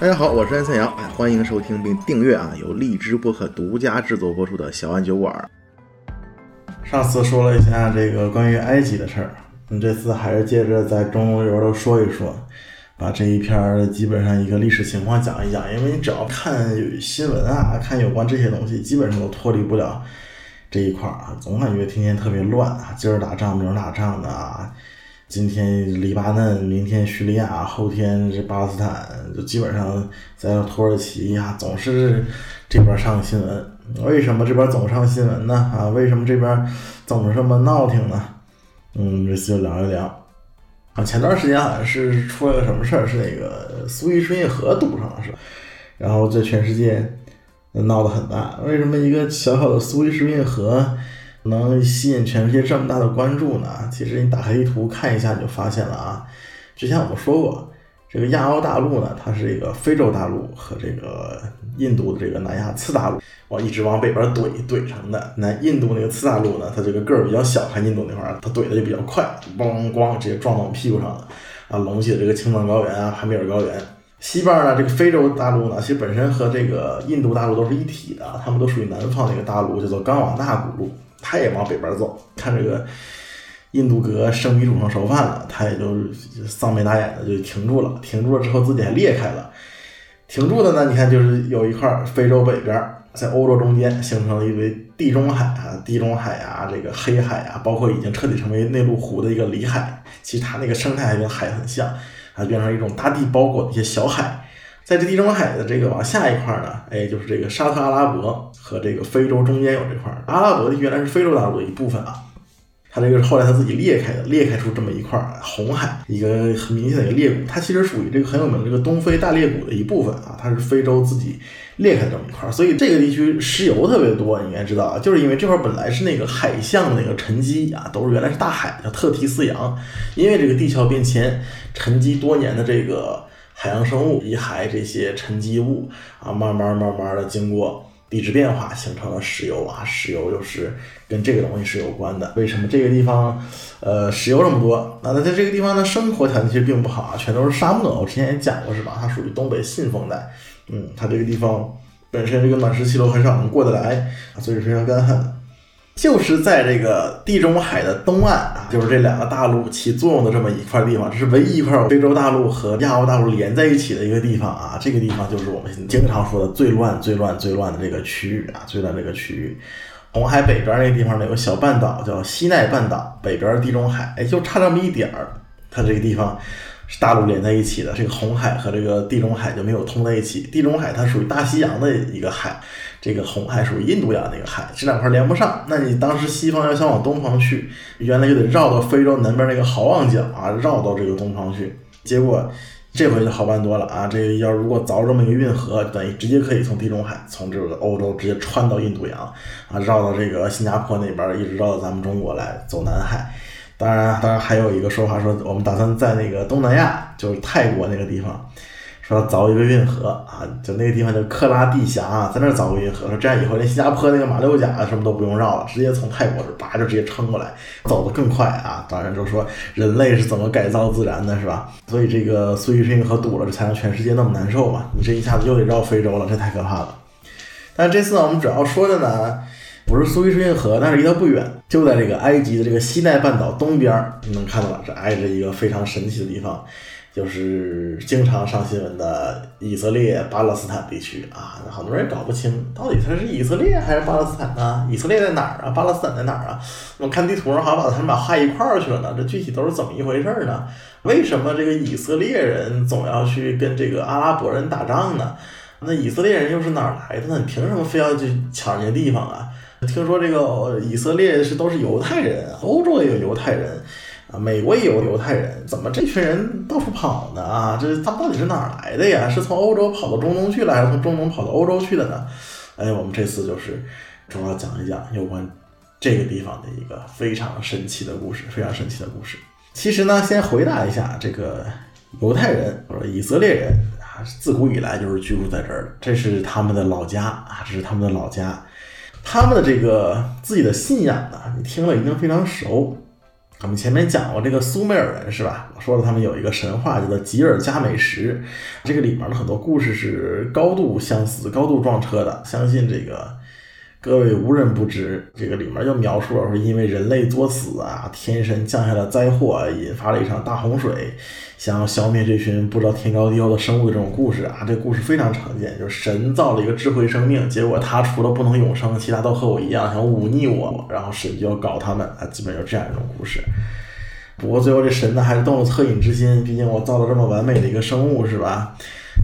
大家好，我是安三阳，欢迎收听并订阅啊，由荔枝播客独家制作播出的小安酒馆。上次说了一下这个关于埃及的事儿，你这次还是接着在中东游都说一说，把这一篇儿基本上一个历史情况讲一讲，因为你只要看新闻啊，看有关这些东西，基本上都脱离不了这一块儿啊，总感觉天天特别乱啊，今儿打仗明儿打仗的啊。今天黎巴嫩，明天叙利亚，后天是巴勒斯坦，就基本上在土耳其呀，总是这边上新闻。为什么这边总上新闻呢？啊，为什么这边总是这么闹挺呢？嗯，这次就聊一聊。啊，前段时间好像是出了个什么事儿，是那个苏伊士运河堵上了，是吧？然后在全世界闹得很大。为什么一个小小的苏伊士运河？能吸引全世界这么大的关注呢？其实你打开地图看一下，你就发现了啊。之前我们说过，这个亚欧大陆呢，它是一个非洲大陆和这个印度的这个南亚次大陆，往一直往北边怼怼成的。那印度那个次大陆呢，它这个个儿比较小，看印度那块儿，它怼的就比较快，咣咣直接撞到我们屁股上了啊，隆起的这个青藏高原啊、潘米尔高原。西边呢，这个非洲大陆呢，其实本身和这个印度大陆都是一体的，它们都属于南方的一个大陆，叫做冈瓦纳古陆。他也往北边走，看这个印度哥生米煮成熟饭了，他也就丧眉打眼的就停住了。停住了之后，自己还裂开了。停住的呢，你看就是有一块非洲北边，在欧洲中间形成了一堆地中海啊，地中海啊，这个黑海啊，包括已经彻底成为内陆湖的一个里海。其实它那个生态还跟海很像，啊，变成一种大地包裹的一些小海。在这地中海的这个往下一块呢，哎，就是这个沙特阿拉伯和这个非洲中间有这块阿拉伯原来是非洲大陆的一部分啊，它这个是后来它自己裂开的，裂开出这么一块红海，一个很明显的一个裂谷，它其实属于这个很有名的这个东非大裂谷的一部分啊，它是非洲自己裂开的这么一块，所以这个地区石油特别多，你应该知道啊，就是因为这块本来是那个海象那个沉积啊，都是原来是大海，叫特提斯洋，因为这个地壳变迁沉积多年的这个。海洋生物遗骸这些沉积物啊，慢慢慢慢的经过地质变化，形成了石油啊。石油又是跟这个东西是有关的。为什么这个地方，呃，石油这么多？那在这个地方的生活条件其实并不好啊，全都是沙漠。我之前也讲过是吧？它属于东北信风带，嗯，它这个地方本身这个暖湿气流很少能过得来，所以非常干旱。就是在这个地中海的东岸啊，就是这两个大陆起作用的这么一块地方，这是唯一一块非洲大陆和亚欧大陆连在一起的一个地方啊。这个地方就是我们经常说的最乱、最乱、最乱的这个区域啊，最乱这个区域。红海北边那个地方呢，有个小半岛叫西奈半岛，北边地中海，哎，就差这么一点儿，它这个地方。是大陆连在一起的，这个红海和这个地中海就没有通在一起。地中海它属于大西洋的一个海，这个红海属于印度洋那个海，这两块连不上。那你当时西方要想往东方去，原来就得绕到非洲南边那个好望角啊，绕到这个东方去。结果这回就好办多了啊，这要如果凿这么一个运河，等于直接可以从地中海，从这个欧洲直接穿到印度洋啊，绕到这个新加坡那边，一直绕到咱们中国来，走南海。当然，当然还有一个说法说，我们打算在那个东南亚，就是泰国那个地方，说凿一个运河啊，就那个地方叫克拉地峡，在那儿凿个运河，说这样以后连新加坡那个马六甲什么都不用绕了，直接从泰国这叭就直接撑过来，走得更快啊。当然就是说人类是怎么改造自然的，是吧？所以这个苏伊士运河堵了，这才让全世界那么难受嘛。你这一下子又得绕非洲了，这太可怕了。但这次呢，我们主要说的呢。不是苏伊士运河，但是离它不远，就在这个埃及的这个西奈半岛东边，你能看到了，这挨着一个非常神奇的地方，就是经常上新闻的以色列巴勒斯坦地区啊。那很多人搞不清到底它是以色列还是巴勒斯坦呢？以色列在哪儿啊？巴勒斯坦在哪儿啊？我看地图上好像把他们俩画一块儿去了呢。这具体都是怎么一回事呢？为什么这个以色列人总要去跟这个阿拉伯人打仗呢？那以色列人又是哪儿来的呢？你凭什么非要去抢人家地方啊？听说这个以色列是都是犹太人，欧洲也有犹太人，啊，美国也有犹太人，怎么这群人到处跑呢？啊，这他们到底是哪儿来的呀？是从欧洲跑到中东去了，还是从中东跑到欧洲去的呢？哎，我们这次就是主要讲一讲有关这个地方的一个非常神奇的故事，非常神奇的故事。其实呢，先回答一下这个犹太人或者以色列人啊，自古以来就是居住在这儿，这是他们的老家啊，这是他们的老家。他们的这个自己的信仰呢，你听了一定非常熟。我们前面讲过这个苏美尔人是吧？我说了他们有一个神话叫做吉尔加美什，这个里面的很多故事是高度相似、高度撞车的，相信这个。各位无人不知，这个里面就描述了说，因为人类作死啊，天神降下了灾祸，引发了一场大洪水，想要消灭这群不知道天高地厚的生物的这种故事啊，这故事非常常见，就是神造了一个智慧生命，结果他除了不能永生，其他都和我一样想忤逆我，然后神就要搞他们啊，基本就是这样一种故事。不过最后这神呢，还是动了恻隐之心，毕竟我造了这么完美的一个生物，是吧？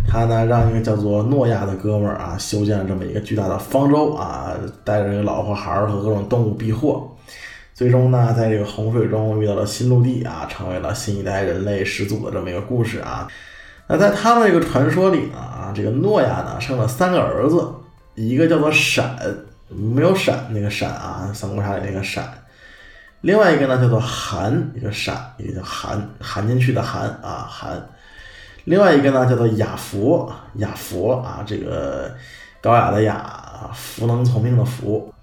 他呢，让一个叫做诺亚的哥们儿啊，修建了这么一个巨大的方舟啊，带着这个老婆孩儿和各种动物避祸。最终呢，在这个洪水中遇到了新陆地啊，成为了新一代人类始祖的这么一个故事啊。那在他们这个传说里呢，啊，这个诺亚呢生了三个儿子，一个叫做闪，没有闪那个闪啊，三国杀里那个闪。另外一个呢叫做含，一个闪，一个叫含含进去的含啊含。另外一个呢，叫做雅佛，雅佛啊，这个高雅的雅，福能从命的福。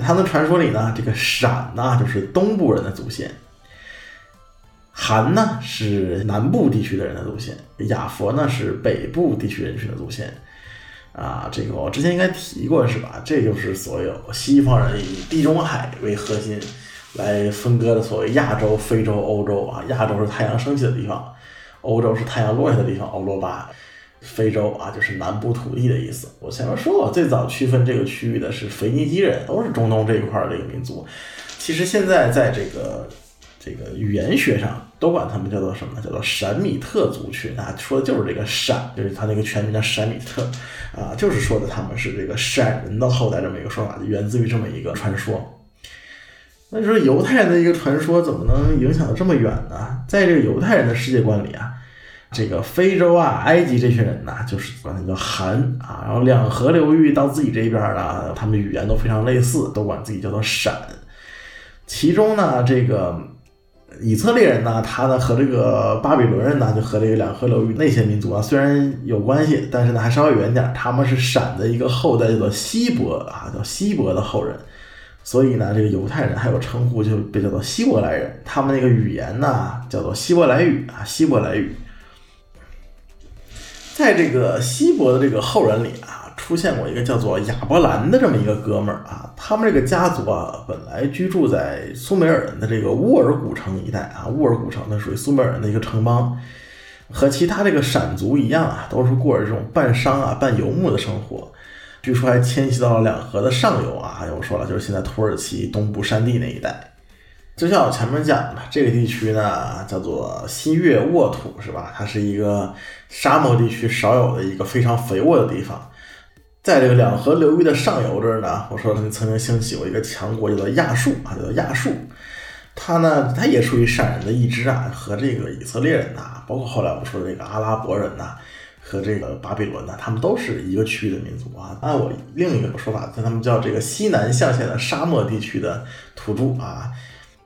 他们传说里呢，这个闪呢就是东部人的祖先，韩呢是南部地区的人的祖先，雅佛呢是北部地区人群的祖先。啊，这个我之前应该提过是吧？这就是所有西方人以地中海为核心来分割的所谓亚洲、非洲、欧洲啊。亚洲是太阳升起的地方。欧洲是太阳落下的地方，欧罗巴；非洲啊，就是南部土地的意思。我前面说过，最早区分这个区域的是腓尼基人，都是中东这一块的一个民族。其实现在在这个这个语言学上，都管他们叫做什么？叫做闪米特族群啊，说的就是这个闪，就是他那个全名叫闪米特啊，就是说的他们是这个闪人的后代这么一个说法，源自于这么一个传说。那你说犹太人的一个传说怎么能影响的这么远呢？在这个犹太人的世界观里啊，这个非洲啊、埃及这群人呢，就是管他叫韩啊，然后两河流域到自己这边呢，他们语言都非常类似，都管自己叫做闪。其中呢，这个以色列人呢，他呢和这个巴比伦人呢，就和这个两河流域那些民族啊，虽然有关系，但是呢还稍微远点，他们是闪的一个后代，叫做希伯啊，叫希伯的后人。所以呢，这个犹太人还有称呼就被叫做希伯来人，他们那个语言呢叫做希伯来语啊，希伯来语。在这个希伯的这个后人里啊，出现过一个叫做亚伯兰的这么一个哥们儿啊，他们这个家族啊，本来居住在苏美尔人的这个乌尔古城一带啊，乌尔古城呢属于苏美尔人的一个城邦，和其他这个闪族一样啊，都是过着这种半商啊半游牧的生活。据说还迁徙到了两河的上游啊，我说了，就是现在土耳其东部山地那一带。就像我前面讲的，这个地区呢叫做新月沃土，是吧？它是一个沙漠地区少有的一个非常肥沃的地方。在这个两河流域的上游这儿呢，我说他们曾经兴起过一个强国，叫做亚述啊，叫做亚述。它呢，它也属于闪人的一支啊，和这个以色列人呐，包括后来我说的这个阿拉伯人呐。和这个巴比伦呐，他们都是一个区域的民族啊。按我另一个说法，叫他们叫这个西南象限的沙漠地区的土著啊。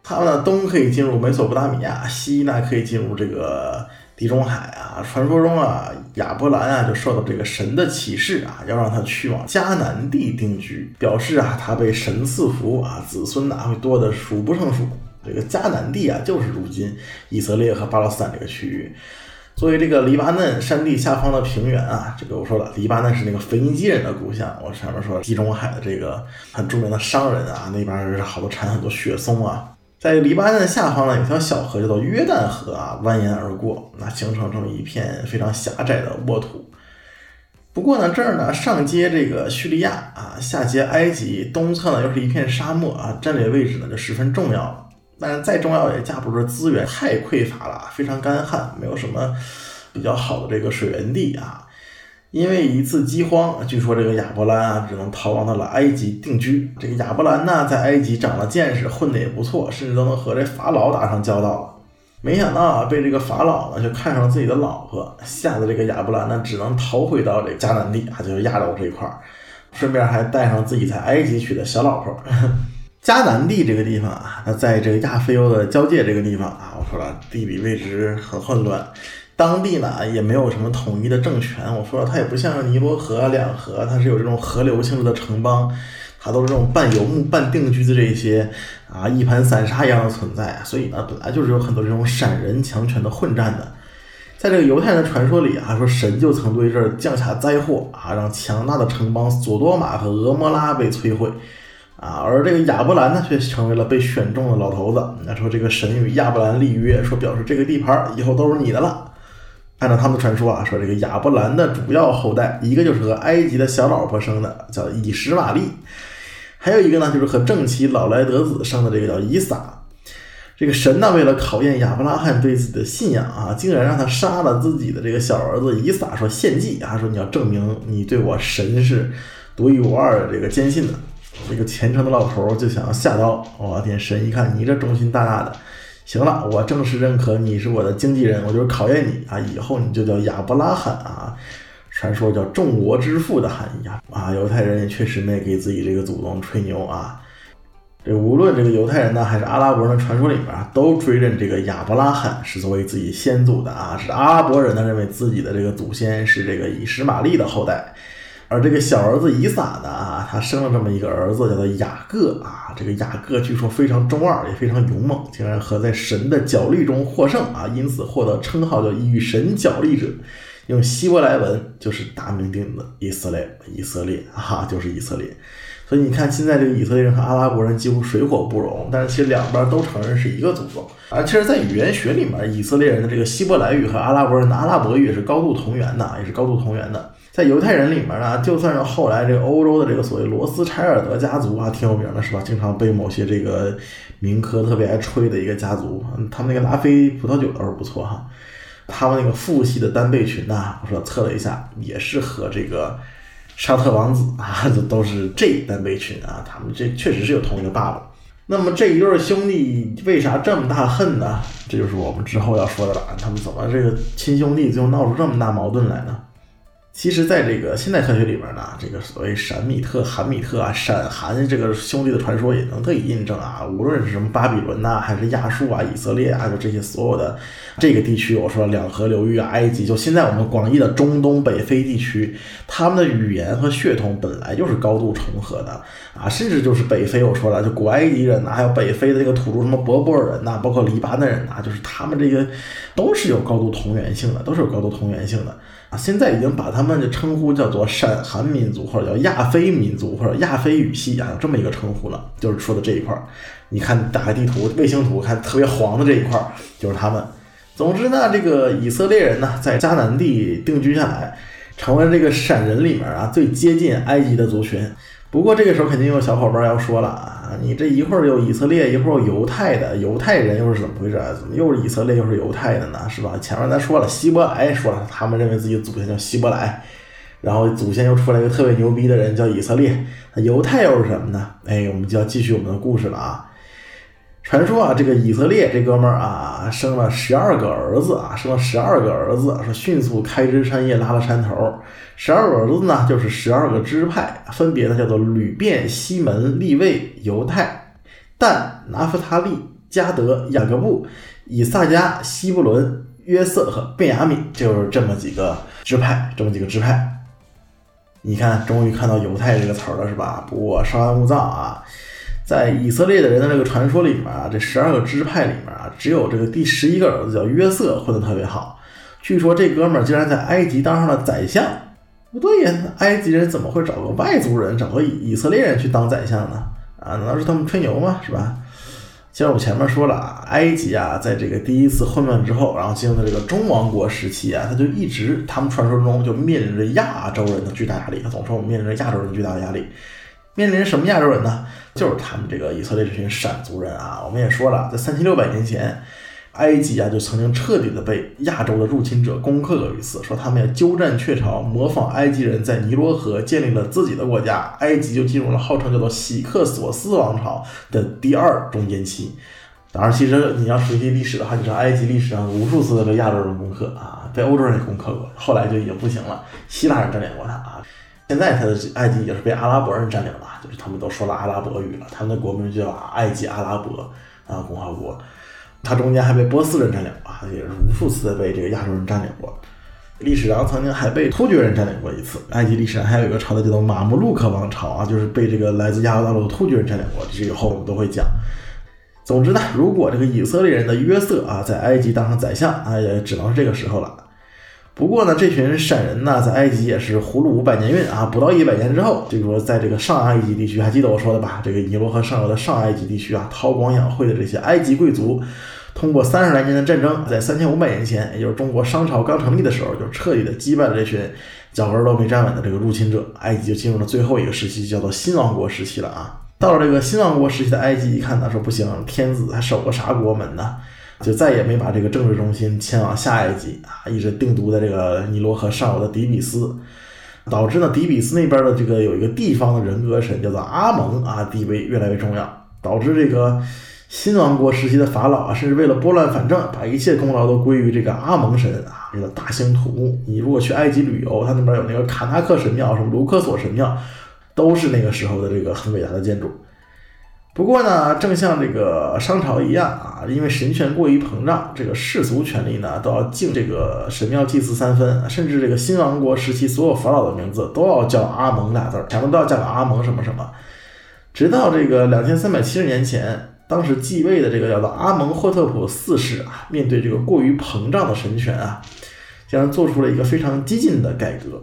他呢，东可以进入美索不达米亚，西呢可以进入这个地中海啊。传说中啊，亚伯兰啊就受到这个神的启示啊，要让他去往迦南地定居，表示啊他被神赐福啊，子孙呐会多的数不胜数。这个迦南地啊，就是如今以色列和巴勒斯坦这个区域。作为这个黎巴嫩山地下方的平原啊，这个我说了，黎巴嫩是那个腓尼基人的故乡。我上面说地中海的这个很著名的商人啊，那边是好多产很多雪松啊。在黎巴嫩的下方呢，有条小河叫做约旦河啊，蜿蜒而过，那形成这么一片非常狭窄的沃土。不过呢，这儿呢上接这个叙利亚啊，下接埃及，东侧呢又是一片沙漠啊，战略位置呢就十分重要了。但是再重要也架不住资源太匮乏了，非常干旱，没有什么比较好的这个水源地啊。因为一次饥荒，据说这个亚伯兰啊只能逃亡到了埃及定居。这个亚伯兰呢在埃及长了见识，混得也不错，甚至都能和这法老打上交道了。没想到啊被这个法老呢就看上了自己的老婆，吓得这个亚伯兰呢只能逃回到这迦南地啊，就是亚洲这一块儿，顺便还带上自己在埃及娶的小老婆。迦南地这个地方啊，它在这个亚非欧的交界这个地方啊，我说了地理位置很混乱，当地呢也没有什么统一的政权。我说了，它也不像尼罗河两河，它是有这种河流性质的城邦，它都是这种半游牧半定居的这些啊一盘散沙一样的存在，所以呢，本来就是有很多这种闪人强权的混战的。在这个犹太人的传说里啊，说神就曾对这儿降下灾祸啊，让强大的城邦索多玛和俄摩拉被摧毁啊，而这个亚伯兰呢，却成为了被选中的老头子。那说这个神与亚伯兰立约，说表示这个地盘以后都是你的了。按照他们的传说啊，说这个亚伯兰的主要后代，一个就是和埃及的小老婆生的，叫以实玛利；还有一个呢，就是和正妻老来得子生的，这个叫以撒。这个神呢，为了考验亚伯拉罕对自己的信仰啊，竟然让他杀了自己的这个小儿子以撒，说献祭啊，说你要证明你对我神是独一无二的这个坚信的。这个虔诚的老头就想要下刀，我天，神一看你这忠心大大的，行了，我正式认可你是我的经纪人，我就是考验你啊，以后你就叫亚伯拉罕啊，传说叫众国之父的含义啊，啊，犹太人也确实没给自己这个祖宗吹牛啊。这无论这个犹太人呢，还是阿拉伯人的传说里面，都追认这个亚伯拉罕是作为自己先祖的啊。是阿拉伯人呢，认为自己的这个祖先是这个以实玛利的后代，而这个小儿子以撒呢啊，他生了这么一个儿子，叫做雅各啊。这个雅各据说非常中二，也非常勇猛，竟然和在神的角力中获胜啊，因此获得称号叫与神角力者。用希伯来文就是大名鼎鼎的以色列，以色列啊，就是以色列。所以你看，现在这个以色列人和阿拉伯人几乎水火不容，但是其实两边都承认是一个祖宗。而其实，在语言学里面，以色列人的这个希伯来语和阿拉伯人的阿拉伯语是高度同源的，也是高度同源的。在犹太人里面呢，就算是后来这个欧洲的这个所谓罗斯柴尔德家族啊，挺有名的，是吧？经常被某些这个民科特别爱吹的一个家族。他们那个拉菲葡萄酒倒是不错哈。他们那个父系的单倍群呐，我说测了一下，也是和这个。沙特王子 啊，这都是这单辈群啊，他们这确实是有同一个爸爸。那么这一对兄弟为啥这么大恨呢？这就是我们之后要说的了。他们怎么这个亲兄弟最后闹出这么大矛盾来呢？其实，在这个现代科学里边呢，这个所谓闪米特、韩米特啊、闪韩这个兄弟的传说也能得以印证啊。无论是什么巴比伦呐，还是亚述啊、以色列啊，就这些所有的这个地区，我说两河流域啊、埃及，就现在我们广义的中东北非地区，他们的语言和血统本来就是高度重合的啊，甚至就是北非，我说了，就古埃及人呐，还有北非的这个土著什么博波尔人呐，包括黎巴嫩人呐，就是他们这个都是有高度同源性的，都是有高度同源性的。现在已经把他们的称呼叫做闪韩民族，或者叫亚非民族，或者亚非语系啊，有这么一个称呼了。就是说的这一块儿，你看打开地图、卫星图，看特别黄的这一块儿就是他们。总之呢，这个以色列人呢，在迦南地定居下来，成为这个闪人里面啊最接近埃及的族群。不过这个时候肯定有小伙伴要说了啊，你这一会儿有以色列，一会儿有犹太的，犹太人又是怎么回事？怎么又是以色列又是犹太的呢？是吧？前面咱说了，希伯来说了，他们认为自己祖先叫希伯来，然后祖先又出来一个特别牛逼的人叫以色列，那犹太又是什么呢？哎，我们就要继续我们的故事了啊。传说啊，这个以色列这哥们儿啊，生了十二个儿子啊，生了十二个儿子，说迅速开枝散叶，拉了山头。十二个儿子呢，就是十二个支派，分别呢叫做吕便、西门、利位、犹太、但、拿弗他利、加德、雅各布、以萨迦、西布伦、约瑟和便雅悯，就是这么几个支派，这么几个支派。你看，终于看到犹太这个词儿了，是吧？不过稍安勿躁啊。在以色列的人的这个传说里面啊，这十二个支派里面啊，只有这个第十一个儿子叫约瑟混得特别好。据说这哥们儿竟然在埃及当上了宰相。不对呀，埃及人怎么会找个外族人，找个以以色列人去当宰相呢？啊，难道是他们吹牛吗？是吧？像我前面说了啊，埃及啊，在这个第一次混乱之后，然后进入了这个中王国时期啊，他就一直他们传说中就面临着亚洲人的巨大压力。他总说我们面临着亚洲人巨大的压力。面临什么亚洲人呢？就是他们这个以色列这群闪族人啊。我们也说了，在三千六百年前，埃及啊就曾经彻底的被亚洲的入侵者攻克过一次。说他们要鸠占鹊巢，模仿埃及人在尼罗河建立了自己的国家，埃及就进入了号称叫做喜克索斯王朝的第二中间期。当然，其实你要熟悉历史的话，你知道埃及历史上无数次的被亚洲人攻克啊，被欧洲人也攻克过，后来就已经不行了，希腊人占领过它啊。现在他的埃及也是被阿拉伯人占领了，就是他们都说了阿拉伯语了，他们的国名就叫埃及阿拉伯啊共和国。它中间还被波斯人占领啊，也是无数次被这个亚洲人占领过。历史上曾经还被突厥人占领过一次。埃及历史上还有一个朝代叫做马穆鲁克王朝啊，就是被这个来自亚欧大陆的突厥人占领过。这以后我们都会讲。总之呢，如果这个以色列人的约瑟啊在埃及当上宰相啊，也只能是这个时候了。不过呢，这群闪人呢，在埃及也是葫芦五百年运啊，不到一百年之后，就说在这个上埃及地区，还记得我说的吧？这个尼罗河上游的上埃及地区啊，韬光养晦的这些埃及贵族，通过三十来年的战争，在三千五百年前，也就是中国商朝刚成立的时候，就彻底的击败了这群脚跟都没站稳的这个入侵者，埃及就进入了最后一个时期，叫做新王国时期了啊。到了这个新王国时期的埃及，一看他说不行，天子还守个啥国门呢？就再也没把这个政治中心迁往下一级啊，一直定都在这个尼罗河上游的底比斯，导致呢底比斯那边的这个有一个地方的人格神叫做阿蒙啊，地位越来越重要，导致这个新王国时期的法老啊，甚至为了拨乱反正，把一切功劳都归于这个阿蒙神啊，这个大兴土木。你如果去埃及旅游，他那边有那个卡纳克神庙，什么卢克索神庙，都是那个时候的这个很伟大的建筑。不过呢，正像这个商朝一样啊，因为神权过于膨胀，这个世俗权力呢都要敬这个神庙祭祀三分，甚至这个新王国时期所有法老的名字都要叫阿蒙俩字儿，前面都要叫个阿蒙什么什么。直到这个两千三百七十年前，当时继位的这个叫做阿蒙霍特普四世啊，面对这个过于膨胀的神权啊，竟然做出了一个非常激进的改革。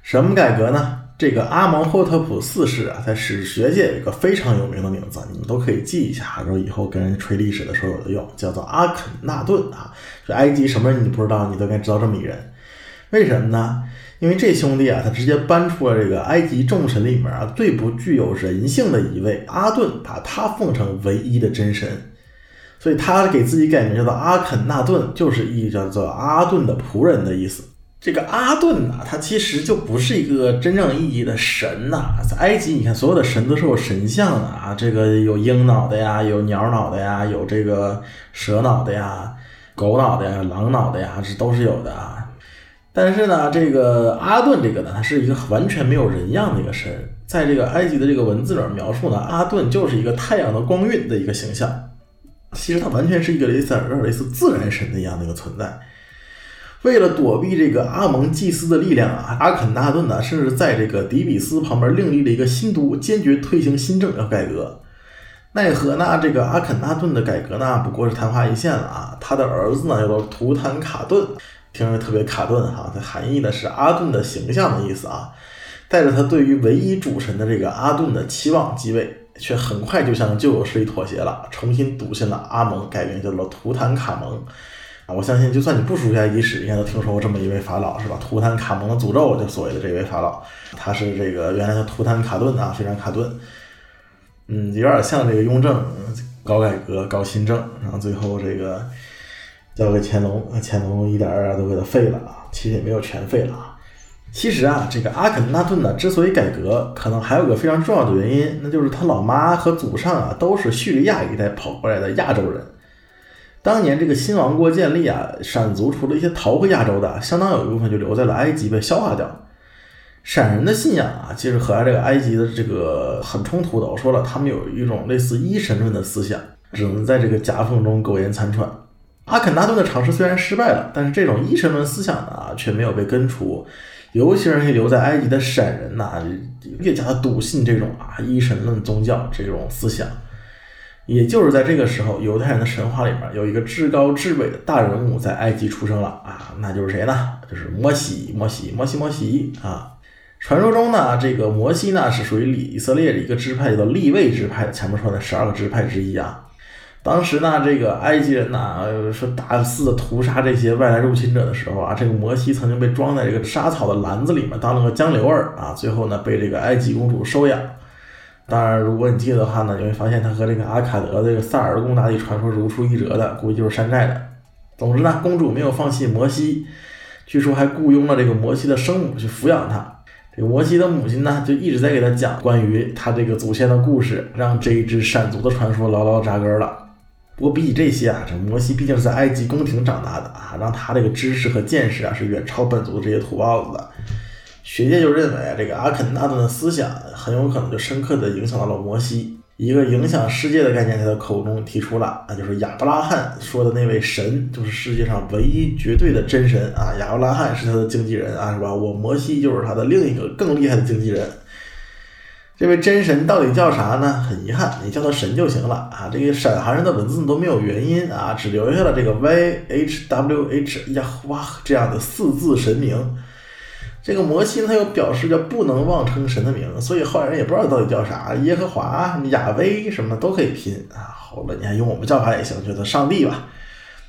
什么改革呢？这个阿蒙霍特普四世啊，在史学界有一个非常有名的名字，你们都可以记一下，然后以后跟人吹历史的时候有的用，叫做阿肯纳顿啊。这埃及什么人你不知道，你都该知道这么一人。为什么呢？因为这兄弟啊，他直接搬出了这个埃及众神里面啊最不具有人性的一位阿顿，把他奉成唯一的真神，所以他给自己改名叫做阿肯纳顿，就是意叫做阿顿的仆人的意思。这个阿顿呐，他其实就不是一个真正意义的神呐。在埃及，你看所有的神都是有神像的啊，这个有鹰脑袋呀，有鸟脑袋呀，有这个蛇脑袋呀，狗脑袋呀，狼脑袋呀，这都是有的啊。但是呢，这个阿顿这个呢，他是一个完全没有人样的一个神。在这个埃及的这个文字里面描述呢，阿顿就是一个太阳的光晕的一个形象。其实他完全是一个类似类似自然神的一样的一个存在。为了躲避这个阿蒙祭司的力量啊，阿肯纳顿呢，甚至在这个底比斯旁边另立了一个新都，坚决推行新政要改革。奈何呢？这个阿肯纳顿的改革呢，不过是昙花一现了啊。他的儿子呢，叫做图坦卡顿，听着特别卡顿哈。它含义呢是阿顿的形象的意思啊。带着他对于唯一主神的这个阿顿的期望继位，却很快就向旧有势力妥协了，重新笃信了阿蒙，改名叫做图坦卡蒙。啊，我相信，就算你不熟悉埃及史，应该都听说过这么一位法老，是吧？图坦卡蒙的诅咒，就所谓的这位法老，他是这个原来叫图坦卡顿啊，非常卡顿，嗯，有点像这个雍正搞改革、搞新政，然后最后这个交给乾隆，乾隆一点儿都给他废了啊，其实也没有全废了啊。其实啊，这个阿肯纳顿呢，之所以改革，可能还有个非常重要的原因，那就是他老妈和祖上啊，都是叙利亚一带跑过来的亚洲人。当年这个新王国建立啊，闪族除了一些逃回亚洲的，相当有一部分就留在了埃及被消化掉。闪人的信仰啊，其实和这个埃及的这个很冲突的。我说了，他们有一种类似一神论的思想，只能在这个夹缝中苟延残喘。阿肯纳顿的尝试虽然失败了，但是这种一神论思想呢，却没有被根除。尤其是那些留在埃及的闪人呐，越加的笃信这种啊一神论宗教这种思想。也就是在这个时候，犹太人的神话里面有一个至高至伟的大人物在埃及出生了啊，那就是谁呢？就是摩西，摩西，摩西，摩西啊！传说中呢，这个摩西呢是属于以色列的一个支派，叫做利未支派，前面说的十二个支派之一啊。当时呢，这个埃及人呢说大肆的屠杀这些外来入侵者的时候啊，这个摩西曾经被装在这个沙草的篮子里面当了个江流儿啊，最后呢被这个埃及公主收养。当然，如果你记得的话呢，你会发现他和这个阿卡德这个萨尔贡大帝传说如出一辙的，估计就是山寨的。总之呢，公主没有放弃摩西，据说还雇佣了这个摩西的生母去抚养他。这个摩西的母亲呢，就一直在给他讲关于他这个祖先的故事，让这一支闪族的传说牢牢扎根了。不过比起这些啊，这摩西毕竟是在埃及宫廷长大的啊，让他这个知识和见识啊，是远超本族这些土包子的。学界就认为啊，这个阿肯纳顿的思想很有可能就深刻的影响到了摩西，一个影响世界的概念在他口中提出了，那就是亚伯拉罕说的那位神，就是世界上唯一绝对的真神啊！亚伯拉罕是他的经纪人啊，是吧？我摩西就是他的另一个更厉害的经纪人。这位真神到底叫啥呢？很遗憾，你叫他神就行了啊！这个闪韩人的文字都没有原因啊，只留下了这个 YHWH 呀哇这样的四字神名。这个摩西他又表示着不能妄称神的名，所以后来人也不知道到底叫啥，耶和华、亚威什么都可以拼啊。好了，你还用我们叫法也行，叫做上帝吧。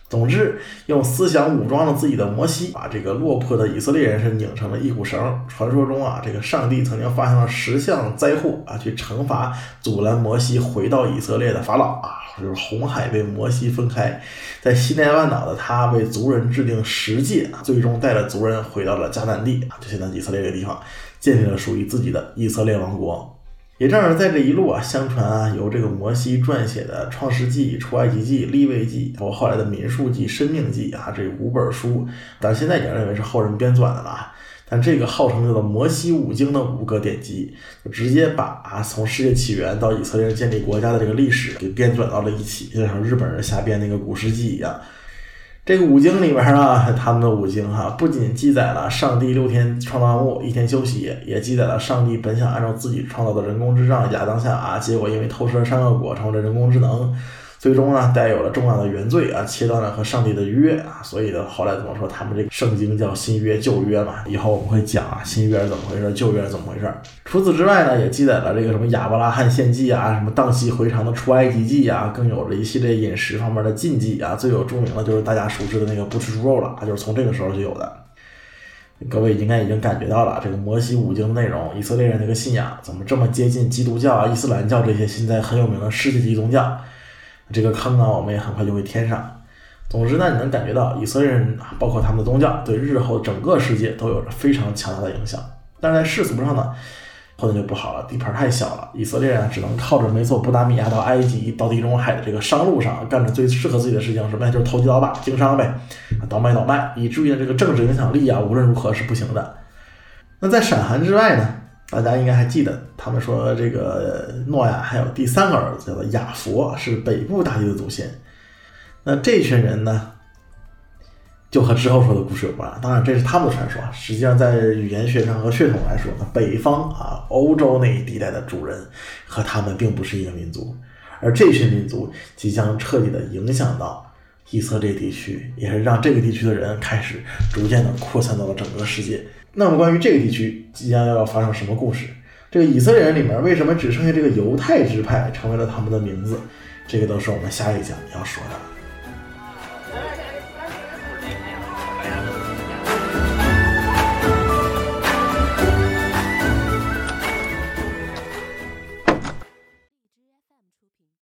总之，用思想武装了自己的摩西，把这个落魄的以色列人是拧成了一股绳。传说中啊，这个上帝曾经发现了十项灾祸啊，去惩罚阻拦摩西回到以色列的法老啊。就是红海被摩西分开，在西奈半岛的他为族人制定十诫，最终带着族人回到了迦南地啊，就现在以色列这个地方，建立了属于自己的以色列王国。也正是在这一路啊，相传啊，由这个摩西撰写的《创世纪》《出埃及记》《利未记》，包括后来的《民数记》《生命记》啊，这五本书，但现在已经认为是后人编纂的了啊。但这个号称叫做摩西五经的五个典籍，就直接把啊从世界起源到以色列建立国家的这个历史给编纂到了一起，就像日本人瞎编那个古世纪一样。这个五经里边啊，他们的五经哈，不仅记载了上帝六天创造万物，一天休息，也记载了上帝本想按照自己创造的人工智障亚当夏啊，结果因为偷吃了善恶果，成为了人工智能。最终呢，带有了重大的原罪啊，切断了和上帝的约啊，所以呢，后来怎么说，他们这个圣经叫新约旧约嘛？以后我们会讲啊，新约是怎么回事，旧约是怎么回事。除此之外呢，也记载了这个什么亚伯拉罕献祭啊，什么荡气回肠的出埃及记啊，更有了一系列饮食方面的禁忌啊。最有著名的就是大家熟知的那个不吃猪肉了，就是从这个时候就有的。各位应该已经感觉到了，这个摩西五经的内容，以色列人这个信仰怎么这么接近基督教啊、伊斯兰教这些现在很有名的世界级宗教。这个坑啊，我们也很快就会填上。总之呢，你能感觉到以色列人，包括他们的宗教，对日后整个世界都有着非常强大的影响。但是在世俗上呢，后面就不好了，地盘太小了，以色列人只能靠着美索不达米亚到埃及到地中海的这个商路上，干着最适合自己的事情，什么呀？就是投机倒把、经商呗，倒卖倒卖，以至于，这个政治影响力啊，无论如何是不行的。那在闪韩之外呢？大家应该还记得，他们说这个诺亚还有第三个儿子叫做亚佛，是北部大地的祖先。那这群人呢，就和之后说的故事有关。当然，这是他们的传说。实际上，在语言学上和血统来说，呢，北方啊，欧洲那一地带的主人和他们并不是一个民族。而这群民族即将彻底的影响到以色列地区，也是让这个地区的人开始逐渐的扩散到了整个世界。那么，关于这个地区即将要发生什么故事？这个以色列人里面为什么只剩下这个犹太支派成为了他们的名字？这个都是我们下一讲要说的。